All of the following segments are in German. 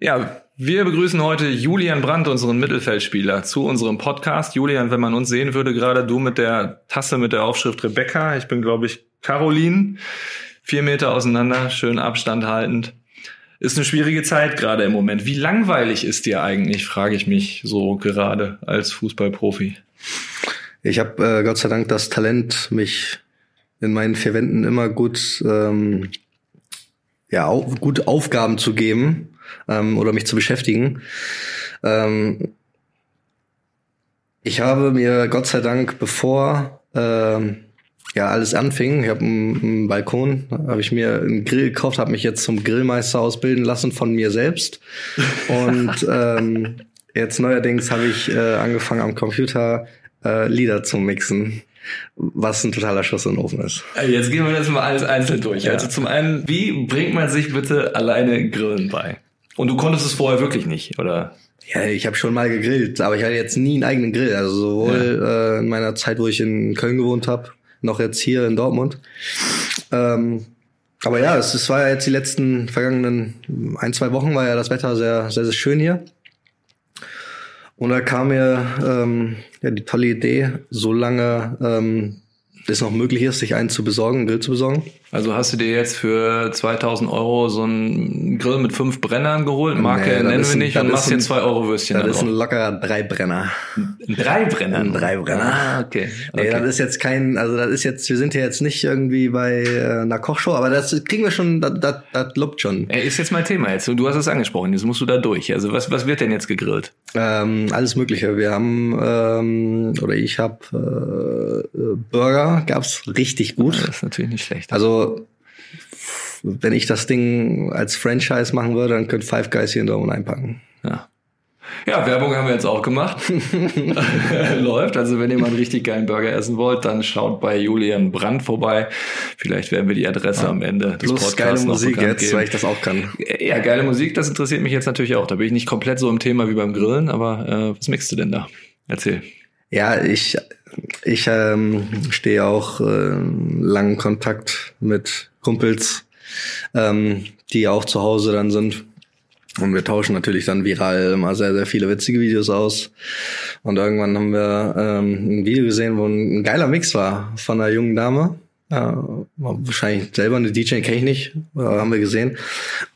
Ja, wir begrüßen heute Julian Brandt, unseren Mittelfeldspieler, zu unserem Podcast. Julian, wenn man uns sehen würde, gerade du mit der Tasse mit der Aufschrift Rebecca. Ich bin, glaube ich, Caroline. Vier Meter auseinander, schön Abstand haltend. Ist eine schwierige Zeit gerade im Moment. Wie langweilig ist dir eigentlich, frage ich mich so gerade als Fußballprofi. Ich habe äh, Gott sei Dank das Talent, mich in meinen vier Wänden immer gut, ähm, ja, au gut Aufgaben zu geben ähm, oder mich zu beschäftigen. Ähm, ich habe mir Gott sei Dank, bevor ähm, ja alles anfing, ich habe einen, einen Balkon, habe ich mir einen Grill gekauft, habe mich jetzt zum Grillmeister ausbilden lassen von mir selbst und ähm, jetzt neuerdings habe ich äh, angefangen am Computer äh, Lieder zu mixen was ein totaler Schuss in den Ofen ist. Äh, jetzt gehen wir das mal alles einzeln durch. Ja. Also zum einen, wie bringt man sich bitte alleine Grillen bei? Und du konntest es vorher wirklich nicht, oder? Ja, ich habe schon mal gegrillt, aber ich hatte jetzt nie einen eigenen Grill. Also sowohl ja. äh, in meiner Zeit, wo ich in Köln gewohnt habe, noch jetzt hier in Dortmund. Ähm, aber ja, es, es war ja jetzt die letzten vergangenen ein, zwei Wochen war ja das Wetter sehr, sehr, sehr schön hier. Und da kam mir ähm, ja, die tolle Idee, so lange ähm, es noch möglich ist, sich einen zu besorgen, einen Grill zu besorgen. Also hast du dir jetzt für 2000 Euro so einen Grill mit fünf Brennern geholt? Marke nee, nennen wir nicht und machst dir zwei Euro Würstchen Das ist ein lockerer Dreibrenner. Ein Dreibrenner? Ein Dreibrenner. Ah, okay. okay. Nee, das ist jetzt kein, also das ist jetzt, wir sind ja jetzt nicht irgendwie bei äh, einer Kochshow, aber das kriegen wir schon, das, das, das lobt schon. Ey, ist jetzt mein Thema jetzt. Du hast es angesprochen, jetzt musst du da durch. Also was, was wird denn jetzt gegrillt? Ähm, alles Mögliche. Wir haben, ähm, oder ich habe äh, Burger, gab's richtig gut. Ja, das ist natürlich nicht schlecht. Also wenn ich das Ding als Franchise machen würde, dann könnte Five Guys hier in Dortmund einpacken. Ja. Ja, Werbung haben wir jetzt auch gemacht. Läuft. Also wenn ihr mal einen richtig geilen Burger essen wollt, dann schaut bei Julian Brandt vorbei. Vielleicht werden wir die Adresse ja. am Ende des Plus Podcasts geile Musik jetzt, geben. weil ich das auch kann. Ja, geile Musik, das interessiert mich jetzt natürlich auch. Da bin ich nicht komplett so im Thema wie beim Grillen, aber äh, was mixst du denn da? Erzähl. Ja, ich, ich ähm, stehe auch äh, langen Kontakt mit Kumpels, ähm, die auch zu Hause dann sind. Und wir tauschen natürlich dann viral immer sehr, sehr viele witzige Videos aus. Und irgendwann haben wir ähm, ein Video gesehen, wo ein, ein geiler Mix war von einer jungen Dame. Ja, wahrscheinlich selber eine DJ kenne ich nicht, haben wir gesehen.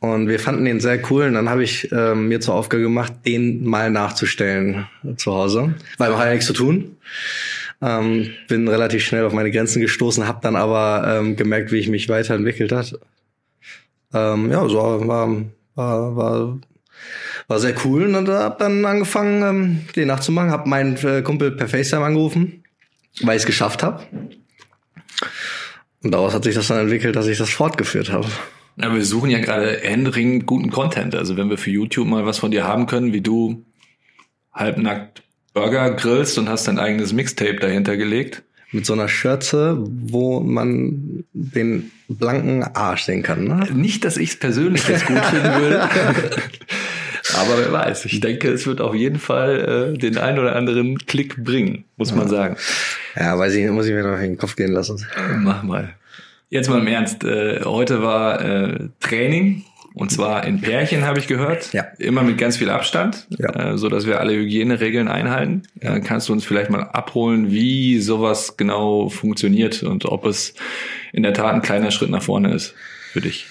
Und wir fanden den sehr cool. Und dann habe ich ähm, mir zur Aufgabe gemacht, den mal nachzustellen zu Hause. Weil man hat ja nichts zu tun. Ähm, bin relativ schnell auf meine Grenzen gestoßen, habe dann aber ähm, gemerkt, wie ich mich weiterentwickelt hat. Ähm, ja, so war, war, war, war sehr cool und habe dann angefangen, ähm, den nachzumachen. Habe meinen äh, Kumpel per FaceTime angerufen, weil ich es geschafft habe. Und daraus hat sich das dann entwickelt, dass ich das fortgeführt habe. Ja, wir suchen ja gerade händeringend guten Content. Also wenn wir für YouTube mal was von dir haben können, wie du halbnackt Burger grillst und hast dein eigenes Mixtape dahinter gelegt. Mit so einer Schürze, wo man den blanken Arsch sehen kann. Ne? Nicht, dass ich es persönlich jetzt gut finden würde. Aber wer weiß, ich denke, es wird auf jeden Fall äh, den einen oder anderen Klick bringen, muss ja. man sagen. Ja, weiß ich, muss ich mir noch in den Kopf gehen lassen. Mach mal. Jetzt mal im Ernst. Äh, heute war äh, Training und zwar in Pärchen habe ich gehört. Ja. Immer mit ganz viel Abstand, ja. äh, so dass wir alle Hygieneregeln einhalten. Ja. Kannst du uns vielleicht mal abholen, wie sowas genau funktioniert und ob es in der Tat ein kleiner Schritt nach vorne ist für dich?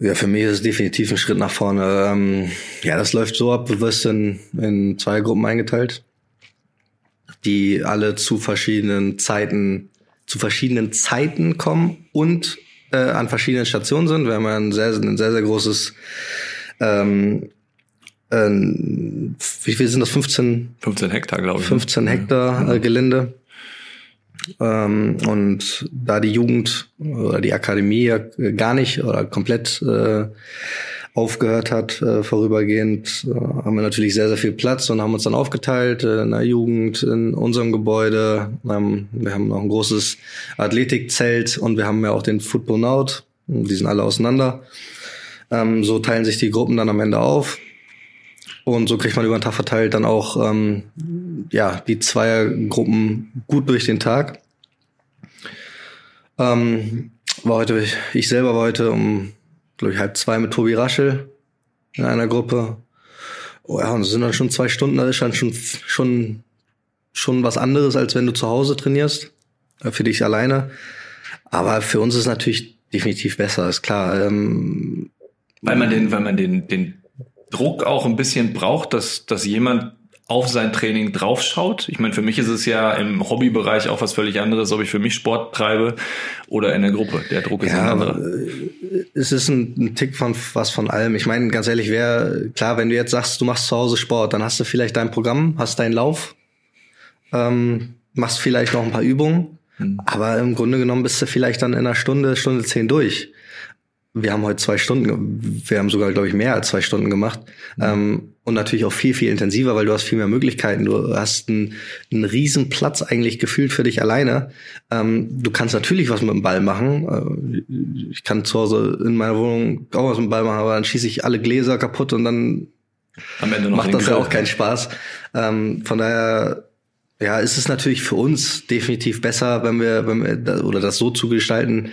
Ja, für mich ist es definitiv ein Schritt nach vorne. Ähm, ja, das läuft so ab, du wirst in, in zwei Gruppen eingeteilt, die alle zu verschiedenen Zeiten, zu verschiedenen Zeiten kommen und äh, an verschiedenen Stationen sind. Wir haben ja ein sehr, ein sehr, sehr großes ähm, äh, wie viel sind das? 15? 15 Hektar, glaube ich. 15 ne? Hektar äh, Gelände. Ähm, und da die Jugend oder die Akademie ja gar nicht oder komplett äh, aufgehört hat, äh, vorübergehend, äh, haben wir natürlich sehr, sehr viel Platz und haben uns dann aufgeteilt äh, in der Jugend, in unserem Gebäude. Ähm, wir haben noch ein großes Athletikzelt und wir haben ja auch den Football Out. Die sind alle auseinander. Ähm, so teilen sich die Gruppen dann am Ende auf. Und so kriegt man über den Tag verteilt dann auch ähm, ja, die Zweiergruppen gut durch den Tag. Ähm, war heute, ich selber war heute um, glaube ich, halb zwei mit Tobi Raschel in einer Gruppe. Oh ja, und es sind dann schon zwei Stunden, das ist dann schon, schon, schon was anderes, als wenn du zu Hause trainierst, äh, für dich alleine. Aber für uns ist natürlich definitiv besser, ist klar. Ähm, weil man den, weil man den, den Druck auch ein bisschen braucht, dass, dass jemand auf sein Training draufschaut. Ich meine, für mich ist es ja im Hobbybereich auch was völlig anderes, ob ich für mich Sport treibe oder in der Gruppe. Der Druck ist ja, ein anderer. Äh, es ist ein, ein, Tick von was von allem. Ich meine, ganz ehrlich, wer klar, wenn du jetzt sagst, du machst zu Hause Sport, dann hast du vielleicht dein Programm, hast deinen Lauf, ähm, machst vielleicht noch ein paar Übungen, mhm. aber im Grunde genommen bist du vielleicht dann in einer Stunde, Stunde zehn durch wir haben heute zwei Stunden, wir haben sogar, glaube ich, mehr als zwei Stunden gemacht. Mhm. Ähm, und natürlich auch viel, viel intensiver, weil du hast viel mehr Möglichkeiten. Du hast einen, einen riesen Platz eigentlich gefühlt für dich alleine. Ähm, du kannst natürlich was mit dem Ball machen. Äh, ich kann zu Hause in meiner Wohnung auch was mit dem Ball machen, aber dann schieße ich alle Gläser kaputt und dann macht das ja auch keinen Spaß. Ähm, von daher ja, ist es natürlich für uns definitiv besser, wenn wir, wenn wir oder das so zu gestalten,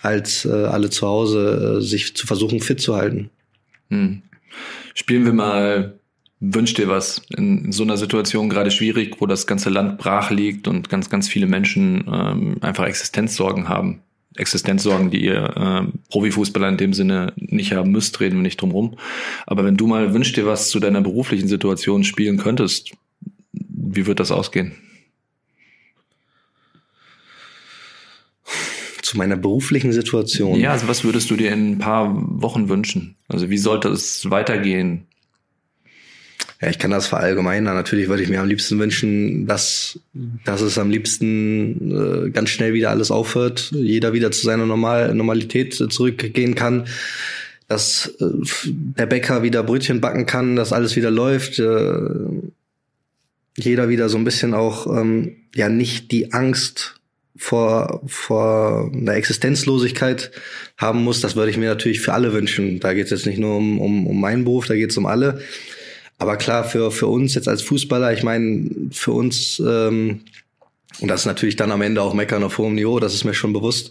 als äh, alle zu Hause äh, sich zu versuchen fit zu halten. Hm. Spielen wir mal Wünsch dir was in, so einer Situation gerade schwierig, wo das ganze Land brach liegt und ganz, ganz viele Menschen ähm, einfach Existenzsorgen haben. Existenzsorgen, die ihr äh, Profifußballer in dem Sinne nicht haben müsst, reden wir nicht drum rum. Aber wenn du mal wünsch dir was zu deiner beruflichen Situation spielen könntest, wie wird das ausgehen? Zu meiner beruflichen Situation. Ja, also was würdest du dir in ein paar Wochen wünschen? Also wie sollte es weitergehen? Ja, ich kann das verallgemeinern. Natürlich würde ich mir am liebsten wünschen, dass, dass es am liebsten äh, ganz schnell wieder alles aufhört, jeder wieder zu seiner Normal Normalität zurückgehen kann, dass äh, der Bäcker wieder Brötchen backen kann, dass alles wieder läuft. Äh, jeder wieder so ein bisschen auch ähm, ja nicht die Angst vor vor einer Existenzlosigkeit haben muss. Das würde ich mir natürlich für alle wünschen. Da geht es jetzt nicht nur um, um, um meinen Beruf, da geht es um alle. Aber klar, für, für uns jetzt als Fußballer, ich meine, für uns, ähm, und das ist natürlich dann am Ende auch Meckern auf hohem Niveau, das ist mir schon bewusst,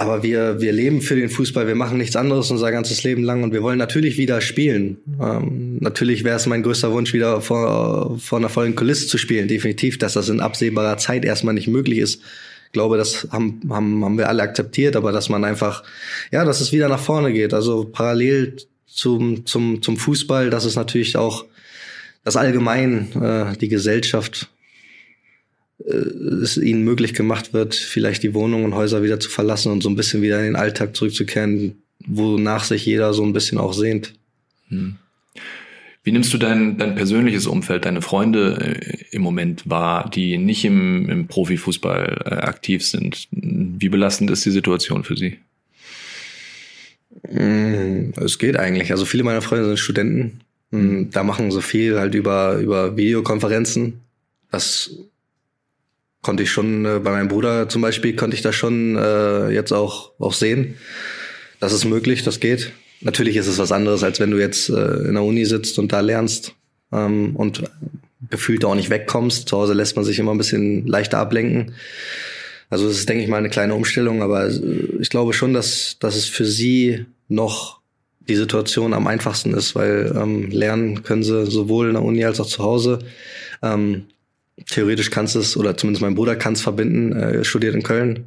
aber wir, wir leben für den Fußball, wir machen nichts anderes unser ganzes Leben lang und wir wollen natürlich wieder spielen. Ähm, natürlich wäre es mein größter Wunsch, wieder vor, vor einer vollen Kulisse zu spielen. Definitiv, dass das in absehbarer Zeit erstmal nicht möglich ist. Ich glaube, das haben, haben, haben wir alle akzeptiert, aber dass man einfach, ja, dass es wieder nach vorne geht. Also parallel zum, zum, zum Fußball, dass es natürlich auch das allgemein, äh, die Gesellschaft es ihnen möglich gemacht wird, vielleicht die Wohnungen und Häuser wieder zu verlassen und so ein bisschen wieder in den Alltag zurückzukehren, wonach sich jeder so ein bisschen auch sehnt. Hm. Wie nimmst du dein, dein persönliches Umfeld, deine Freunde äh, im Moment wahr, die nicht im, im Profifußball äh, aktiv sind? Wie belastend ist die Situation für sie? Hm, es geht eigentlich. Also viele meiner Freunde sind Studenten. Hm, da machen sie viel halt über, über Videokonferenzen. Das konnte ich schon äh, bei meinem Bruder zum Beispiel konnte ich das schon äh, jetzt auch auch sehen. Das ist möglich, das geht. Natürlich ist es was anderes, als wenn du jetzt äh, in der Uni sitzt und da lernst ähm, und gefühlt auch nicht wegkommst. Zu Hause lässt man sich immer ein bisschen leichter ablenken. Also das ist, denke ich mal, eine kleine Umstellung, aber äh, ich glaube schon, dass, dass es für sie noch die Situation am einfachsten ist, weil ähm, lernen können sie sowohl in der Uni als auch zu Hause. Ähm, theoretisch kannst du es, oder zumindest mein Bruder kann es verbinden, äh, studiert in Köln,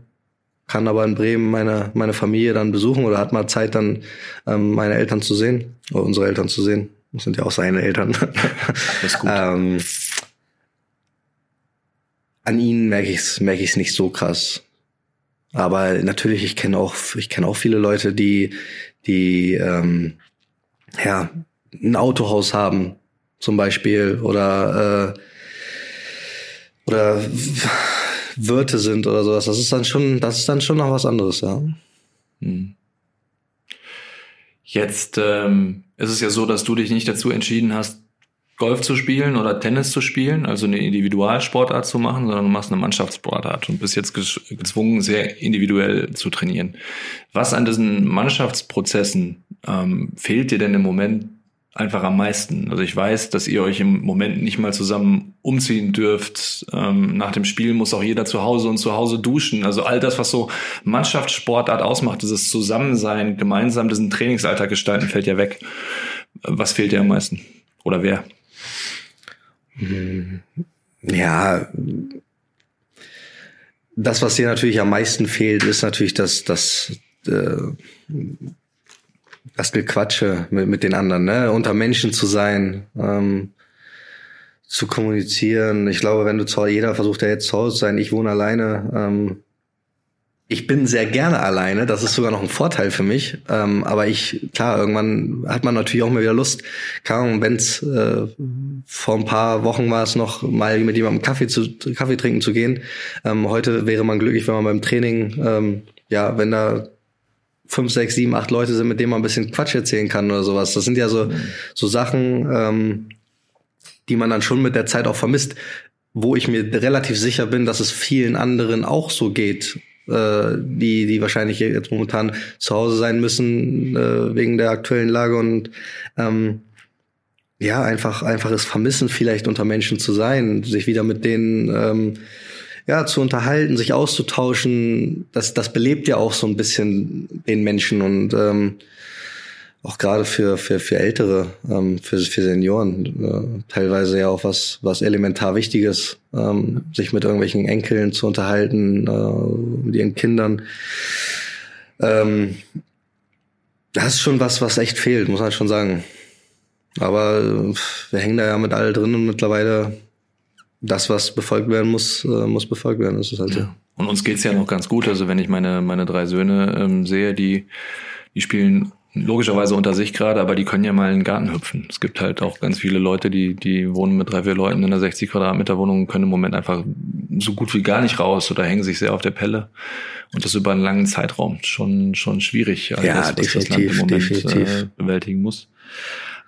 kann aber in Bremen meine, meine Familie dann besuchen oder hat mal Zeit, dann ähm, meine Eltern zu sehen, oder unsere Eltern zu sehen. Das sind ja auch seine Eltern. Das ist gut. ähm, an ihnen merke ich es merke ich's nicht so krass. Aber natürlich, ich kenne auch, ich kenne auch viele Leute, die, die ähm, ja, ein Autohaus haben, zum Beispiel, oder äh, oder Wirte sind oder sowas. Das ist dann schon, das ist dann schon noch was anderes, ja. Hm. Jetzt ähm, ist es ja so, dass du dich nicht dazu entschieden hast, Golf zu spielen oder Tennis zu spielen, also eine Individualsportart zu machen, sondern du machst eine Mannschaftssportart und bist jetzt gezwungen, sehr individuell zu trainieren. Was an diesen Mannschaftsprozessen ähm, fehlt dir denn im Moment einfach am meisten. Also ich weiß, dass ihr euch im Moment nicht mal zusammen umziehen dürft. Ähm, nach dem Spiel muss auch jeder zu Hause und zu Hause duschen. Also all das, was so Mannschaftssportart ausmacht, dieses Zusammensein, gemeinsam diesen Trainingsalltag gestalten, fällt ja weg. Was fehlt dir am meisten? Oder wer? Ja, das, was dir natürlich am meisten fehlt, ist natürlich das, das, äh, das Gequatsche mit, mit den anderen, ne? unter Menschen zu sein, ähm, zu kommunizieren. Ich glaube, wenn du zu jeder versucht ja jetzt zu Hause zu sein, ich wohne alleine, ähm, ich bin sehr gerne alleine, das ist sogar noch ein Vorteil für mich. Ähm, aber ich, klar, irgendwann hat man natürlich auch mal wieder Lust, keine Ahnung, wenn's äh, vor ein paar Wochen war es noch, mal mit jemandem Kaffee zu Kaffee trinken zu gehen. Ähm, heute wäre man glücklich, wenn man beim Training, ähm, ja, wenn da fünf, sechs, sieben, acht Leute sind, mit denen man ein bisschen Quatsch erzählen kann oder sowas. Das sind ja so, so Sachen, ähm, die man dann schon mit der Zeit auch vermisst, wo ich mir relativ sicher bin, dass es vielen anderen auch so geht äh, die, die wahrscheinlich jetzt momentan zu Hause sein müssen äh, wegen der aktuellen Lage und ähm, ja, einfach, einfaches Vermissen vielleicht unter Menschen zu sein, sich wieder mit denen ähm, ja, zu unterhalten, sich auszutauschen, das, das belebt ja auch so ein bisschen den Menschen und ähm, auch gerade für, für, für Ältere, ähm, für, für Senioren, äh, teilweise ja auch was, was elementar Wichtiges, ähm, sich mit irgendwelchen Enkeln zu unterhalten, äh, mit ihren Kindern. Ähm, das ist schon was, was echt fehlt, muss man schon sagen. Aber äh, wir hängen da ja mit all drin und mittlerweile das, was befolgt werden muss, äh, muss befolgt werden. Das ist halt ja. Und uns geht's ja noch ganz gut. Also wenn ich meine, meine drei Söhne ähm, sehe, die, die spielen logischerweise unter sich gerade, aber die können ja mal in den Garten hüpfen. Es gibt halt auch ganz viele Leute, die, die wohnen mit drei, vier Leuten in einer 60 Quadratmeter Wohnung und können im Moment einfach so gut wie gar nicht raus oder hängen sich sehr auf der Pelle. Und das über einen langen Zeitraum. Schon, schon schwierig, also ja, das, was das Land im Moment äh, bewältigen muss.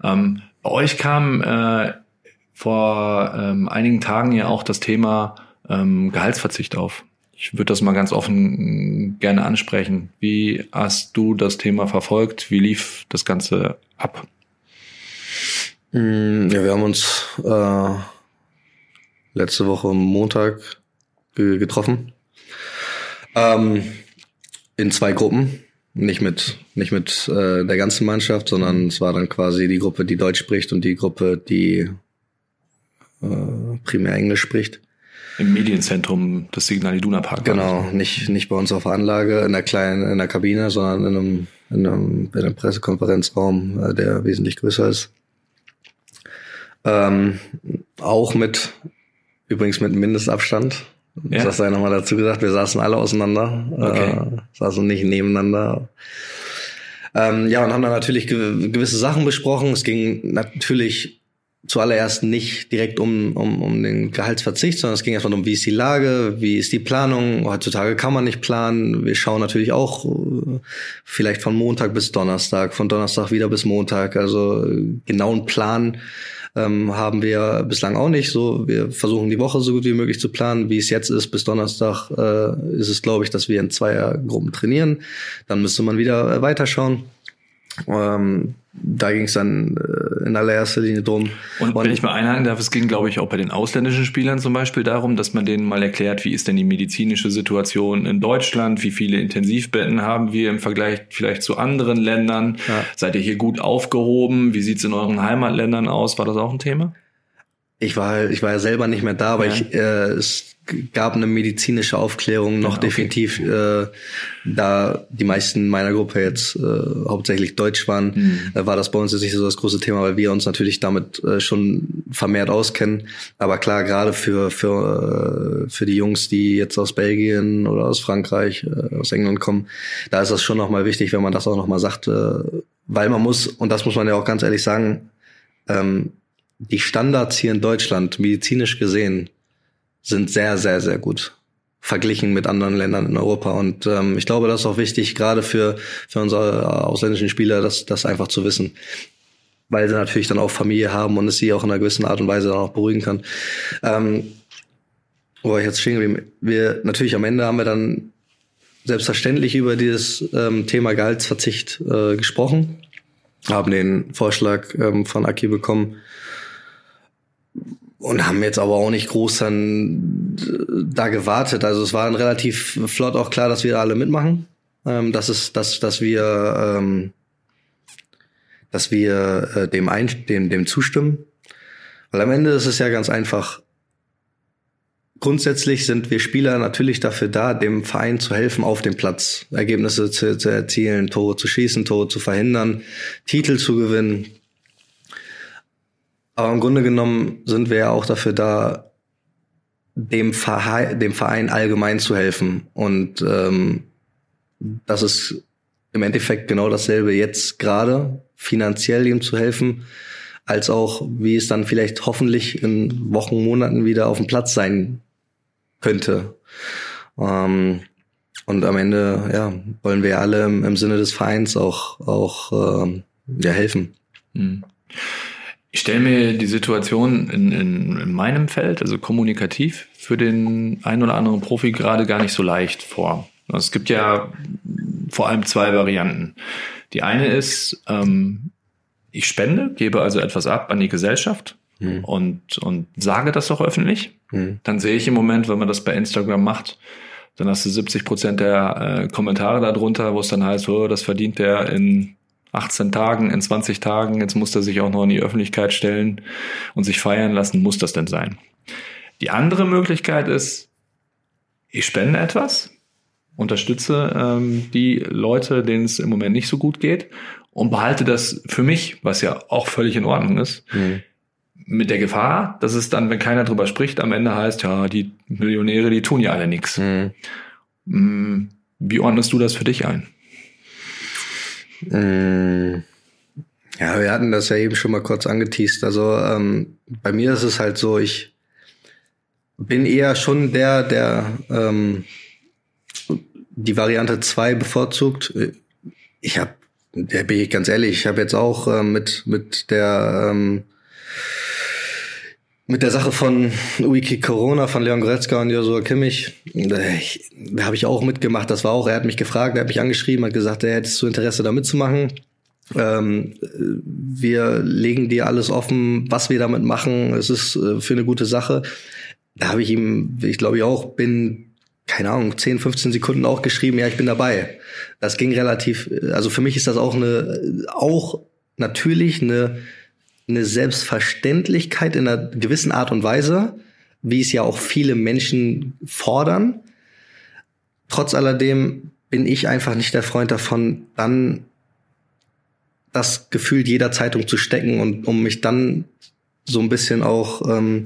Ähm, bei euch kam äh, vor ähm, einigen Tagen ja auch das Thema ähm, Gehaltsverzicht auf. Ich würde das mal ganz offen gerne ansprechen. Wie hast du das Thema verfolgt? Wie lief das Ganze ab? Mm, ja, wir haben uns äh, letzte Woche Montag getroffen. Ähm, in zwei Gruppen. Nicht mit, nicht mit äh, der ganzen Mannschaft, sondern es war dann quasi die Gruppe, die Deutsch spricht und die Gruppe, die äh, primär Englisch spricht. Im Medienzentrum des Signal Iduna Park. Genau, nicht, nicht bei uns auf Anlage in der kleinen, in der Kabine, sondern in einem, in einem, in einem Pressekonferenzraum, äh, der wesentlich größer ist. Ähm, auch mit, übrigens mit Mindestabstand. Ja. Das sei nochmal dazu gesagt, wir saßen alle auseinander, okay. äh, saßen nicht nebeneinander. Ähm, ja, und haben dann natürlich gewisse Sachen besprochen. Es ging natürlich zuallererst nicht direkt um, um, um den Gehaltsverzicht, sondern es ging erstmal um, wie ist die Lage, wie ist die Planung. Heutzutage kann man nicht planen. Wir schauen natürlich auch äh, vielleicht von Montag bis Donnerstag, von Donnerstag wieder bis Montag. Also äh, genauen Plan ähm, haben wir bislang auch nicht. So, wir versuchen die Woche so gut wie möglich zu planen. Wie es jetzt ist, bis Donnerstag äh, ist es, glaube ich, dass wir in Zweiergruppen trainieren. Dann müsste man wieder äh, weiterschauen. Ähm, da ging es dann äh, in allererster Linie drum. Und wenn ich mal einhaken darf, es ging, glaube ich, auch bei den ausländischen Spielern zum Beispiel darum, dass man denen mal erklärt, wie ist denn die medizinische Situation in Deutschland, wie viele Intensivbetten haben wir im Vergleich vielleicht zu anderen Ländern. Ja. Seid ihr hier gut aufgehoben? Wie sieht's in euren Heimatländern aus? War das auch ein Thema? Ich war, ich war ja selber nicht mehr da, aber ja. ich, äh, es gab eine medizinische Aufklärung noch ja, okay. definitiv, äh, da die meisten meiner Gruppe jetzt äh, hauptsächlich Deutsch waren, mhm. äh, war das bei uns jetzt nicht so das große Thema, weil wir uns natürlich damit äh, schon vermehrt auskennen. Aber klar, gerade für für äh, für die Jungs, die jetzt aus Belgien oder aus Frankreich, äh, aus England kommen, da ist das schon noch mal wichtig, wenn man das auch noch mal sagt, äh, weil man muss und das muss man ja auch ganz ehrlich sagen. Ähm, die Standards hier in Deutschland, medizinisch gesehen, sind sehr, sehr, sehr gut verglichen mit anderen Ländern in Europa. Und ähm, ich glaube, das ist auch wichtig, gerade für, für unsere ausländischen Spieler, das, das einfach zu wissen. Weil sie natürlich dann auch Familie haben und es sie auch in einer gewissen Art und Weise dann auch beruhigen kann. Ähm, wo war ich jetzt stehen geblieben? Wir, natürlich am Ende haben wir dann selbstverständlich über dieses ähm, Thema Gehaltsverzicht äh, gesprochen, haben den Vorschlag ähm, von Aki bekommen, und haben jetzt aber auch nicht groß dann äh, da gewartet. Also es war dann relativ flott auch klar, dass wir alle mitmachen. Ähm, dass es, dass, dass wir, ähm, dass wir äh, dem, ein, dem, dem zustimmen. Weil am Ende ist es ja ganz einfach. Grundsätzlich sind wir Spieler natürlich dafür da, dem Verein zu helfen auf dem Platz, Ergebnisse zu, zu erzielen, Tore zu schießen, Tore zu verhindern, Titel zu gewinnen. Aber im Grunde genommen sind wir ja auch dafür da, dem Verein, dem Verein allgemein zu helfen. Und ähm, das ist im Endeffekt genau dasselbe jetzt gerade, finanziell ihm zu helfen, als auch, wie es dann vielleicht hoffentlich in Wochen, Monaten wieder auf dem Platz sein könnte. Ähm, und am Ende, ja, wollen wir alle im, im Sinne des Vereins auch, auch ähm, ja, helfen. Mhm. Ich stelle mir die Situation in, in, in meinem Feld, also kommunikativ, für den einen oder anderen Profi gerade gar nicht so leicht vor. Es gibt ja vor allem zwei Varianten. Die eine ist, ähm, ich spende, gebe also etwas ab an die Gesellschaft hm. und, und sage das auch öffentlich. Hm. Dann sehe ich im Moment, wenn man das bei Instagram macht, dann hast du 70 Prozent der äh, Kommentare darunter, wo es dann heißt, oh, das verdient der in 18 Tagen, in 20 Tagen, jetzt muss er sich auch noch in die Öffentlichkeit stellen und sich feiern lassen, muss das denn sein? Die andere Möglichkeit ist, ich spende etwas, unterstütze ähm, die Leute, denen es im Moment nicht so gut geht und behalte das für mich, was ja auch völlig in Ordnung ist. Mhm. Mit der Gefahr, dass es dann, wenn keiner drüber spricht, am Ende heißt, ja, die Millionäre, die tun ja alle nichts. Mhm. Mm, wie ordnest du das für dich ein? Mm, ja, wir hatten das ja eben schon mal kurz angeteased. Also ähm, bei mir ist es halt so, ich bin eher schon der, der ähm, die Variante 2 bevorzugt. Ich habe, da bin ich ganz ehrlich, ich habe jetzt auch äh, mit mit der ähm, mit der Sache von Wiki Corona, von Leon Goretzka und Joshua Kimmich, da habe ich auch mitgemacht. Das war auch, er hat mich gefragt, er hat mich angeschrieben, hat gesagt, er hätte so Interesse da mitzumachen. Ähm, wir legen dir alles offen, was wir damit machen. Es ist äh, für eine gute Sache. Da habe ich ihm, ich glaube ich auch, bin, keine Ahnung, 10, 15 Sekunden auch geschrieben, ja, ich bin dabei. Das ging relativ, also für mich ist das auch eine, auch natürlich eine eine Selbstverständlichkeit in einer gewissen Art und Weise, wie es ja auch viele Menschen fordern. Trotz alledem bin ich einfach nicht der Freund davon, dann das Gefühl jeder Zeitung zu stecken und um mich dann so ein bisschen auch ähm,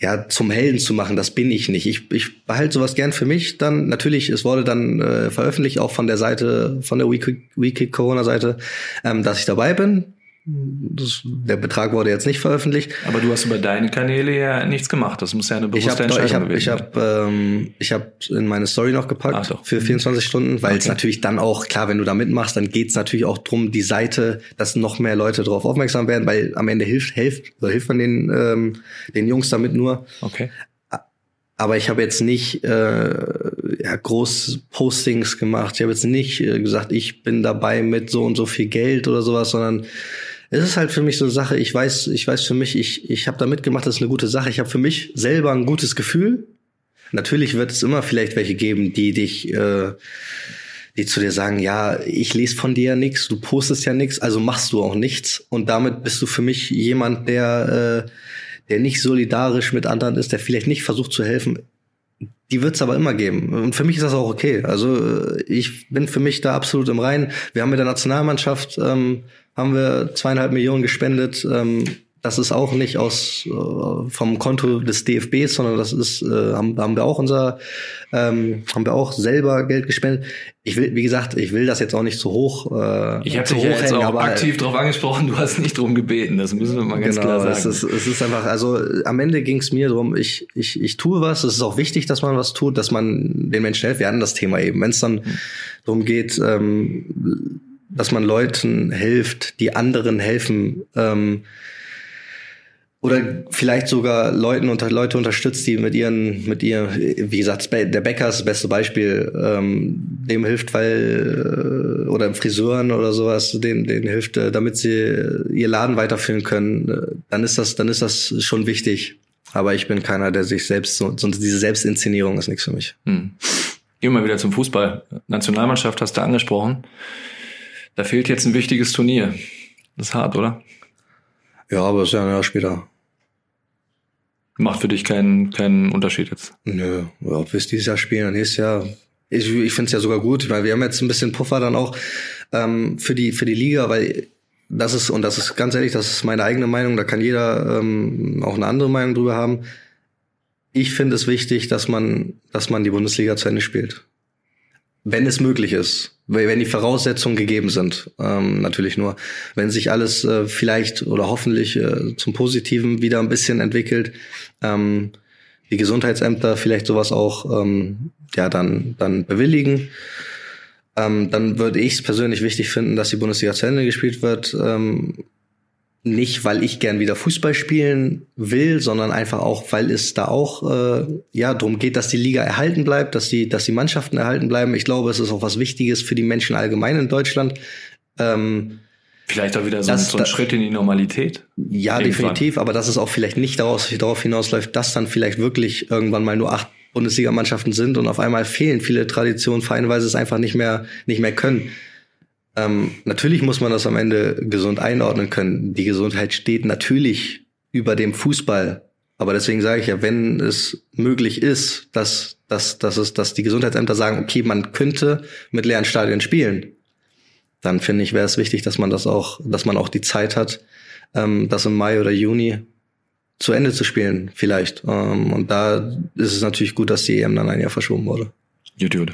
ja zum Helden zu machen. Das bin ich nicht. Ich, ich behalte sowas gern für mich. Dann natürlich, es wurde dann äh, veröffentlicht auch von der Seite, von der Wiki Corona Seite, ähm, dass ich dabei bin. Das, der Betrag wurde jetzt nicht veröffentlicht. Aber du hast über deine Kanäle ja nichts gemacht. Das muss ja eine bewusste ich hab, Entscheidung ich hab, gewesen Ich habe ähm, ich hab in meine Story noch gepackt so. für 24 mhm. Stunden, weil okay. es natürlich dann auch, klar, wenn du da mitmachst, dann geht's natürlich auch drum, die Seite, dass noch mehr Leute darauf aufmerksam werden, weil am Ende hilft, hilft, hilft man den, ähm, den Jungs damit nur. Okay. Aber ich habe jetzt nicht äh, ja, groß Postings gemacht. Ich habe jetzt nicht äh, gesagt, ich bin dabei mit so und so viel Geld oder sowas, sondern es ist halt für mich so eine Sache, ich weiß, ich weiß für mich, ich, ich habe da mitgemacht, das ist eine gute Sache. Ich habe für mich selber ein gutes Gefühl. Natürlich wird es immer vielleicht welche geben, die dich, äh, die zu dir sagen, ja, ich lese von dir ja nichts, du postest ja nichts, also machst du auch nichts. Und damit bist du für mich jemand, der, äh, der nicht solidarisch mit anderen ist, der vielleicht nicht versucht zu helfen. Die wird es aber immer geben. Und für mich ist das auch okay. Also ich bin für mich da absolut im Reinen. Wir haben mit der Nationalmannschaft ähm, haben wir zweieinhalb Millionen gespendet. Ähm, das ist auch nicht aus äh, vom Konto des DFBs, sondern das ist äh, haben, haben wir auch unser ähm, haben wir auch selber Geld gespendet. Ich will, wie gesagt, ich will das jetzt auch nicht zu hoch. Äh, ich habe dich ja jetzt auch aber, aktiv darauf angesprochen. Du hast nicht drum gebeten. Das müssen wir mal ganz genau, klar sagen. Es ist, es ist einfach, also am Ende ging es mir drum. Ich ich ich tue was. Es ist auch wichtig, dass man was tut, dass man den Menschen hilft. Wir hatten das Thema eben. Wenn es dann mhm. darum geht. Ähm, dass man Leuten hilft, die anderen helfen. Ähm, oder vielleicht sogar Leuten unter Leute unterstützt, die mit ihren, mit ihr, wie gesagt, der Bäcker ist das beste Beispiel, ähm, dem hilft, weil äh, oder Friseuren oder sowas, denen, denen hilft, äh, damit sie ihr Laden weiterführen können, äh, dann ist das, dann ist das schon wichtig. Aber ich bin keiner, der sich selbst so, so diese Selbstinszenierung ist nichts für mich. Hm. Gehen wir mal wieder zum Fußball. Nationalmannschaft hast du angesprochen. Da fehlt jetzt ein wichtiges Turnier. Das ist hart, oder? Ja, aber ist ja ein Jahr später. Macht für dich keinen, keinen Unterschied jetzt. Nö, ob wir es dieses Jahr spielen und nächstes Jahr. Ich, ich finde es ja sogar gut, weil wir haben jetzt ein bisschen Puffer dann auch ähm, für die für die Liga, weil das ist und das ist ganz ehrlich, das ist meine eigene Meinung. Da kann jeder ähm, auch eine andere Meinung drüber haben. Ich finde es wichtig, dass man dass man die Bundesliga zu Ende spielt, wenn es möglich ist wenn die Voraussetzungen gegeben sind, ähm, natürlich nur. Wenn sich alles äh, vielleicht oder hoffentlich äh, zum Positiven wieder ein bisschen entwickelt, ähm, die Gesundheitsämter vielleicht sowas auch ähm, ja dann dann bewilligen, ähm, dann würde ich es persönlich wichtig finden, dass die Bundesliga zu Ende gespielt wird. Ähm, nicht, weil ich gern wieder Fußball spielen will, sondern einfach auch, weil es da auch äh, ja darum geht, dass die Liga erhalten bleibt, dass die, dass die Mannschaften erhalten bleiben. Ich glaube, es ist auch was Wichtiges für die Menschen allgemein in Deutschland. Ähm, Vielleicht auch wieder so, das, so ein Schritt in die Normalität. Ja, irgendwann. definitiv, aber dass es auch vielleicht nicht daraus, darauf hinausläuft, dass dann vielleicht wirklich irgendwann mal nur acht Bundesligamannschaften sind und auf einmal fehlen viele Traditionen, Vereine, weil sie es einfach nicht mehr, nicht mehr können. Ähm, natürlich muss man das am Ende gesund einordnen können. Die Gesundheit steht natürlich über dem Fußball. Aber deswegen sage ich ja, wenn es möglich ist, dass, dass, dass, es, dass die Gesundheitsämter sagen, okay, man könnte mit leeren Stadien spielen, dann finde ich, wäre es wichtig, dass man das auch, dass man auch die Zeit hat, ähm, das im Mai oder Juni zu Ende zu spielen, vielleicht. Ähm, und da ist es natürlich gut, dass die EM dann ein Jahr verschoben wurde. Gut.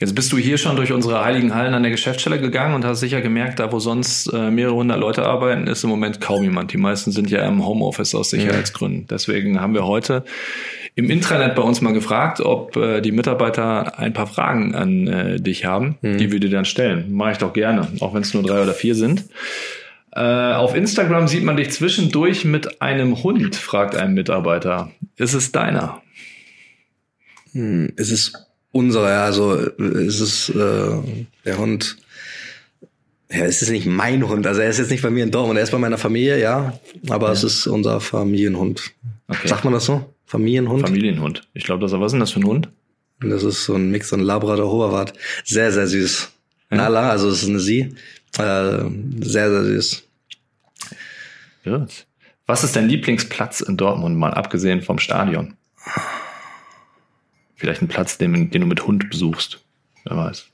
Jetzt bist du hier schon durch unsere heiligen Hallen an der Geschäftsstelle gegangen und hast sicher gemerkt, da wo sonst äh, mehrere hundert Leute arbeiten, ist im Moment kaum jemand. Die meisten sind ja im Homeoffice aus Sicherheitsgründen. Deswegen haben wir heute im Intranet bei uns mal gefragt, ob äh, die Mitarbeiter ein paar Fragen an äh, dich haben, mhm. die wir dir dann stellen. Mache ich doch gerne, auch wenn es nur drei oder vier sind. Äh, auf Instagram sieht man dich zwischendurch mit einem Hund, fragt ein Mitarbeiter. Ist es deiner? Hm, es ist unserer, also es ist äh, der Hund. Ja, es ist nicht mein Hund. Also er ist jetzt nicht bei mir in Dortmund. Er ist bei meiner Familie, ja. Aber ja. es ist unser Familienhund. Okay. Sagt man das so? Familienhund? Familienhund. Ich glaube, das. Was ist denn das für ein Hund? Das ist so ein Mix, so ein Labrador Hoverwart. Sehr, sehr süß. Ja. Nala, also es ist eine Sie. Äh, sehr, sehr süß. Gut. Was ist dein Lieblingsplatz in Dortmund, mal abgesehen vom Stadion? Vielleicht ein Platz, den, den du mit Hund besuchst. Wer weiß.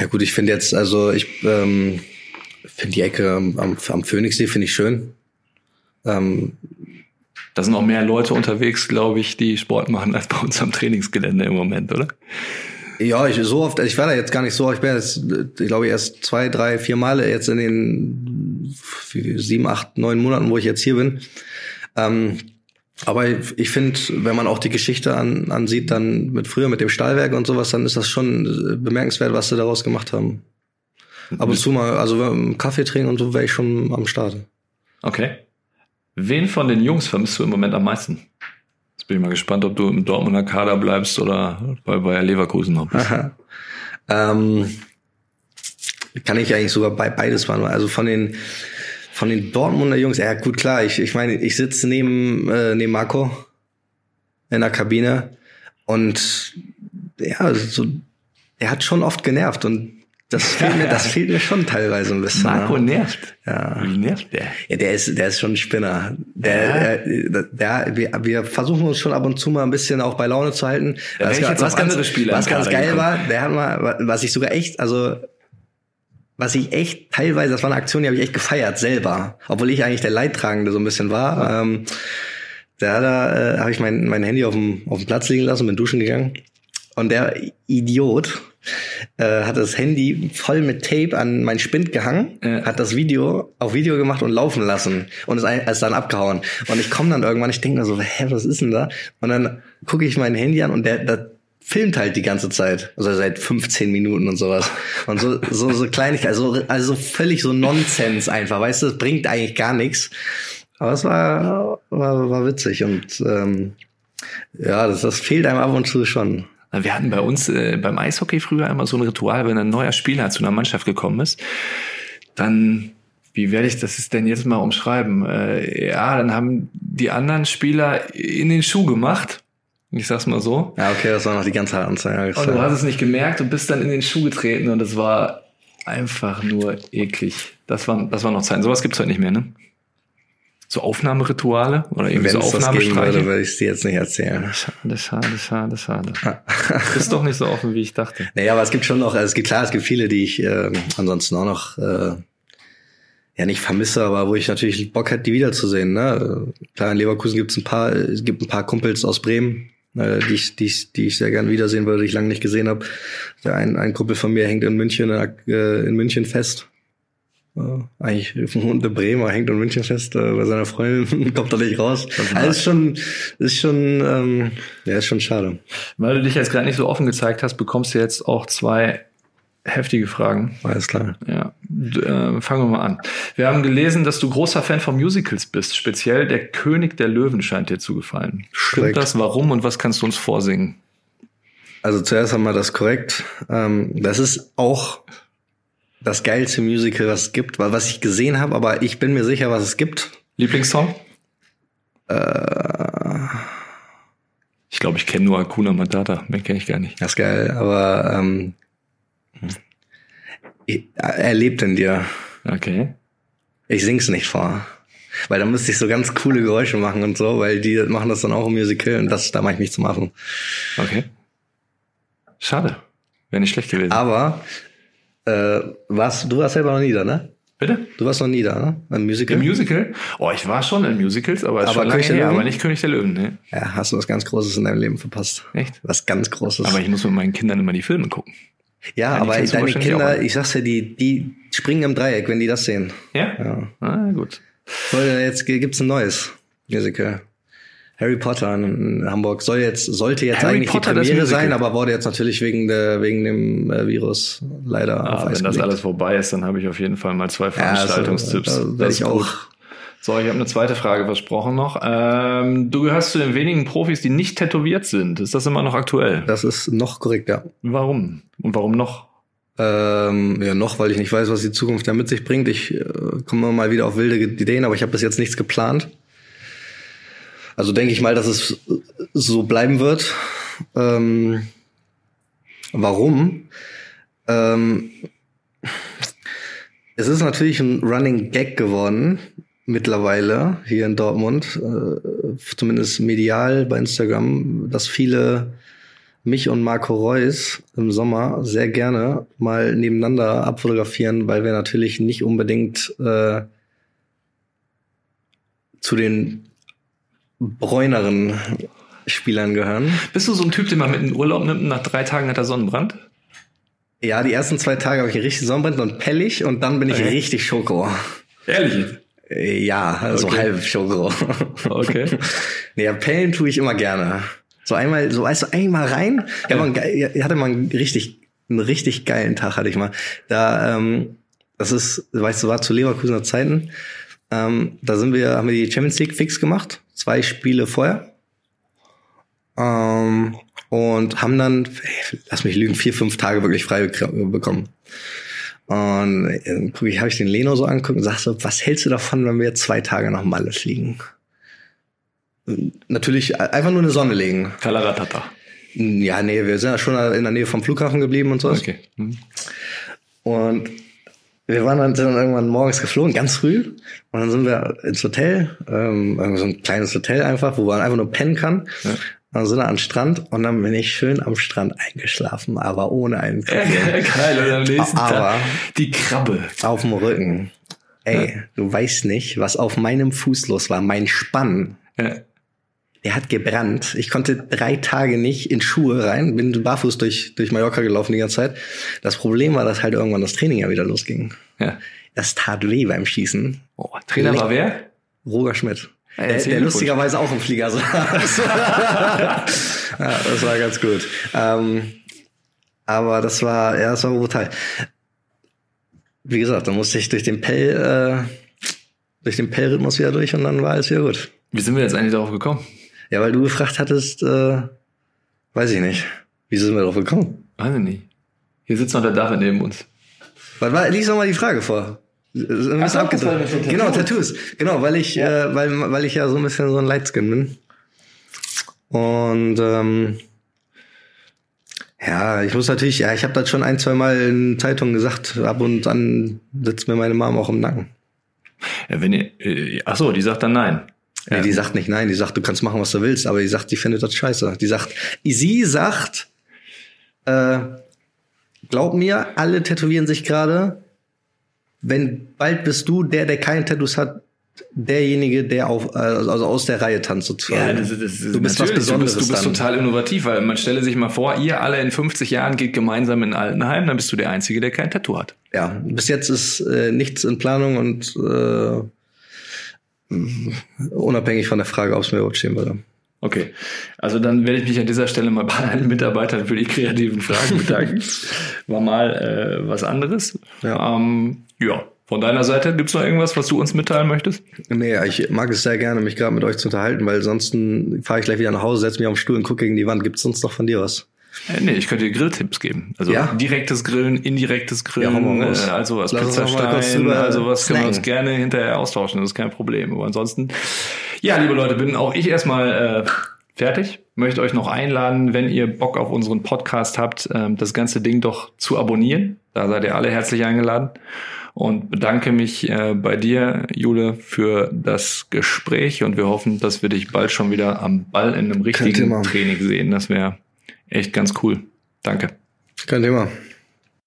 Ja gut, ich finde jetzt, also ich ähm, finde die Ecke am, am Phoenixsee finde ich schön. Ähm, da sind auch mehr Leute unterwegs, glaube ich, die Sport machen als bei uns am Trainingsgelände im Moment, oder? Ja, ich so oft, ich war da jetzt gar nicht so, ich bin jetzt, ich glaube, erst zwei, drei, vier Male jetzt in den sieben, acht, neun Monaten, wo ich jetzt hier bin. Ähm, aber ich finde, wenn man auch die Geschichte an, ansieht, dann mit früher mit dem Stahlwerk und sowas, dann ist das schon äh, bemerkenswert, was sie daraus gemacht haben. Ab und zu mal, also Kaffee trinken und so wäre ich schon am Start. Okay. Wen von den Jungs vermisst du im Moment am meisten? Jetzt bin ich mal gespannt, ob du im Dortmunder Kader bleibst oder bei Bayer Leverkusen noch bist. ähm, kann ich eigentlich sogar bei beides machen. Also von den von den Dortmunder Jungs, ja gut, klar, ich, ich meine, ich sitze neben, äh, neben Marco in der Kabine und ja, so, er hat schon oft genervt und das fehlt mir, das fehlt mir schon teilweise ein bisschen. Marco ja. nervt. Ja. Wie nervt der? Ja, der ist, der ist schon ein Spinner. Der, ja. der, der, wir, wir versuchen uns schon ab und zu mal ein bisschen auch bei Laune zu halten. Ja, was, was, ganz, was ganz geil war, der hat mal, was ich sogar echt, also was ich echt teilweise, das war eine Aktion, die habe ich echt gefeiert selber, obwohl ich eigentlich der Leidtragende so ein bisschen war. Ähm, da da äh, habe ich mein, mein Handy auf dem, auf dem Platz liegen lassen, bin duschen gegangen und der Idiot äh, hat das Handy voll mit Tape an mein Spind gehangen, ja. hat das Video auf Video gemacht und laufen lassen und ist, ist dann abgehauen. Und ich komme dann irgendwann, ich denke mir so, hä, was ist denn da? Und dann gucke ich mein Handy an und der, der filmt halt die ganze Zeit. Also seit 15 Minuten und sowas. Und so, so, so Kleinigkeit, also, also völlig so Nonsens einfach, weißt du, das bringt eigentlich gar nichts. Aber es war, war, war witzig und ähm, ja, das, das fehlt einem ab und zu schon. Wir hatten bei uns äh, beim Eishockey früher immer so ein Ritual, wenn ein neuer Spieler zu einer Mannschaft gekommen ist, dann wie werde ich das denn jetzt mal umschreiben? Äh, ja, dann haben die anderen Spieler in den Schuh gemacht ich sag's mal so. Ja, okay, das war noch die ganze Anzeige. Und du hast es nicht gemerkt und bist dann in den Schuh getreten und es war einfach nur eklig. Das waren, das waren noch Zeiten. Sowas gibt's heute nicht mehr, ne? So Aufnahmerituale oder irgendwie Wenn so Aufnahmestreiche. würde ich es dir jetzt nicht erzählen. Schade, schade, schade, schade. Bist doch nicht so offen, wie ich dachte. Naja, aber es gibt schon noch, also es gibt klar, es gibt viele, die ich äh, ansonsten auch noch äh, ja nicht vermisse, aber wo ich natürlich Bock hätte, die wiederzusehen. Ne? Klar, in Leverkusen gibt es ein paar, es gibt ein paar Kumpels aus Bremen, äh, die, ich, die, ich, die ich sehr gern wiedersehen würde, die ich lange nicht gesehen habe. Der ein, ein Kumpel von mir hängt in München, äh, in München fest. Äh, eigentlich wohnt in Bremer, hängt in München fest äh, bei seiner Freundin, kommt da nicht raus. Also ist schon, ist schon, ähm, ja, ist schon schade. Weil du dich jetzt gerade nicht so offen gezeigt hast, bekommst du jetzt auch zwei heftige Fragen. Alles klar. Ja, äh, fangen wir mal an. Wir haben gelesen, dass du großer Fan von Musicals bist. Speziell der König der Löwen scheint dir zu gefallen. Stimmt das? Warum und was kannst du uns vorsingen? Also zuerst wir das korrekt. Ähm, das ist auch das geilste Musical, was es gibt, weil was ich gesehen habe, aber ich bin mir sicher, was es gibt. Lieblingssong? Äh, Ich glaube, ich kenne nur Akuna Matata. Mehr kenne ich gar nicht. das ist geil, aber ähm, er lebt in dir. Okay. Ich sing's nicht vor. Weil da müsste ich so ganz coole Geräusche machen und so, weil die machen das dann auch im Musical und das, da mache ich mich zum Affen. Okay. Schade. Wäre nicht schlecht gewesen. Aber äh, warst, du warst selber noch nie da, ne? Bitte? Du warst noch nie da, ne? Im Musical? Im Musical? Oh, ich war schon in Musicals, aber, Aber schon lange her, aber nicht König der Löwen. Ne? ja, hast du was ganz Großes in deinem Leben verpasst. Echt? Was ganz Großes. Aber ich muss mit meinen Kindern immer die Filme gucken. Ja, Ja, die aber deine Kinder, ich sag's ja, die, die springen im Dreieck, wenn die das sehen. Ja? Ja. Ah, gut. Voll, jetzt gibt's ein neues Musical. Harry Potter in, Hamburg soll jetzt, sollte jetzt Harry eigentlich Potter, die Premiere sein, aber wurde jetzt natürlich wegen der, wegen dem äh, Virus leider Ah, wenn das alles vorbei ist, dann habe ich auf jeden Fall mal zwei Ja, also, Veranstaltungstipps. Das werde ich auch. So, ich habe eine zweite Frage versprochen noch. Ähm, du gehörst zu den wenigen Profis, die nicht tätowiert sind. Ist das immer noch aktuell? Das ist noch korrekt, ja. Warum? Und warum noch? Ähm, ja, noch, weil ich nicht weiß, was die Zukunft da mit sich bringt. Ich äh, komme mal wieder auf wilde Ideen, aber ich habe bis jetzt nichts geplant. Also denke ich mal, dass es so bleiben wird. Ähm, warum? Ähm, es ist natürlich ein Running Gag geworden mittlerweile hier in Dortmund, äh, zumindest medial bei Instagram, dass viele mich und Marco Reus im Sommer sehr gerne mal nebeneinander abfotografieren, weil wir natürlich nicht unbedingt äh, zu den bräuneren Spielern gehören. Bist du so ein Typ, den man mit in den Urlaub nimmt und nach drei Tagen hat er Sonnenbrand? Ja, die ersten zwei Tage habe ich richtig Sonnenbrand und pellig und dann bin ich Okay. richtig Schoko. Ehrlich? Äh, Ja, so Okay. halb Schoko. Okay. nee, ja, Pellen tue ich immer gerne. So einmal, so weißt du, einmal rein. Ich, einen ge- ich hatte mal einen richtig, einen richtig geilen Tag hatte ich mal. Da, ähm, das ist, weißt du, war zu Leverkusener Zeiten. Ähm, da sind wir, haben wir die Champions League fix gemacht. Zwei Spiele vorher. Ähm, und haben dann, ey, lass mich lügen, vier, fünf Tage wirklich frei bekommen. Und äh, guck ich, habe ich den Leno so angeguckt und sag so, was hältst du davon, wenn wir zwei Tage nach Malle fliegen? Natürlich einfach nur eine Sonne legen. Kalaratata. Ja, nee, wir sind ja schon in der Nähe vom Flughafen geblieben und so. Okay. Hm. Und wir waren dann, dann irgendwann morgens geflogen, ganz früh. Und dann sind wir ins Hotel, ähm, irgendwie so ein kleines Hotel einfach, wo man einfach nur pennen kann. Ja. Dann sind wir an den Strand und dann bin ich schön am Strand eingeschlafen, aber ohne einen Ja, geil. Und am nächsten Aber- Tag die Krabbe. auf dem Rücken. Ey, du weißt nicht, was auf meinem Fuß los war. Mein Spann, Ja. der hat gebrannt. Ich konnte drei Tage nicht in Schuhe rein, bin barfuß durch, durch Mallorca gelaufen die ganze Zeit. Das Problem war, dass halt irgendwann das Training ja wieder losging. ja. Das tat weh beim Schießen. Oh, Trainer war wer? Roger Schmidt. Ja, Der, der lustigerweise auch im Flieger saß. ja, das war ganz gut. Ähm, aber das war, ja, das war brutal. Wie gesagt, da musste ich durch den Pell, äh, durch den Pell-Rhythmus wieder durch und dann war alles wieder gut. Wie sind wir jetzt eigentlich darauf gekommen? Ja, weil du gefragt hattest, äh, weiß ich nicht. Wie sind wir darauf gekommen? Weiß ich nicht. Hier sitzt noch der David neben uns. Was war, lies noch mal die Frage vor. Ein bisschen so, war mit den Genau, Tattoos. Genau, weil ich, äh, weil, weil ich ja so ein bisschen so ein Lightskin bin. Und ähm, Ja, ich muss natürlich, ja, ich habe das schon ein, zwei Mal in Zeitungen gesagt, ab und an sitzt mir meine Mom auch im Nacken. Ja, wenn ihr, äh, ach so, die sagt dann nein. Nee, die sagt nicht nein, die sagt, du kannst machen, was du willst, aber die sagt, die findet das scheiße. Die sagt, sie sagt, äh, glaub mir, alle tätowieren sich gerade. Wenn bald bist du der, der keine Tattoos hat, derjenige, der auf, also aus der Reihe tanzt sozusagen. Ja, das, das, das, du bist was Besonderes. Du bist, du bist total innovativ, weil man stelle sich mal vor, ihr alle in 50 Jahren geht gemeinsam in Altenheim, dann bist du der Einzige, der kein Tattoo hat. Ja, bis jetzt ist äh, nichts in Planung und äh, unabhängig von der Frage, ob es mir überhaupt stehen würde. Okay, also dann werde ich mich an dieser Stelle mal bei allen Mitarbeitern für die kreativen Fragen bedanken. War mal äh, was anderes. Ja. Ähm, ja. Von deiner Seite gibt's noch irgendwas, was du uns mitteilen möchtest? Nee, ich mag es sehr gerne, mich gerade mit euch zu unterhalten, weil sonst fahre ich gleich wieder nach Hause, setze mich auf den Stuhl und gucke gegen die Wand. Gibt's sonst noch von dir was? Äh, nee, ich könnte dir Grilltipps geben. Also ja? direktes Grillen, indirektes Grillen, ja, äh, also was Pizzastein, also was können wir uns gerne hinterher austauschen, das ist kein Problem. Aber ansonsten, ja, liebe Leute, bin auch ich erstmal äh, fertig. Möchte euch noch einladen, wenn ihr Bock auf unseren Podcast habt, äh, das ganze Ding doch zu abonnieren. Da seid ihr alle herzlich eingeladen und bedanke mich äh, bei dir, Jule, für das Gespräch und wir hoffen, dass wir dich bald schon wieder am Ball in einem richtigen Training sehen. Das wäre echt ganz cool. Danke. Kein Thema.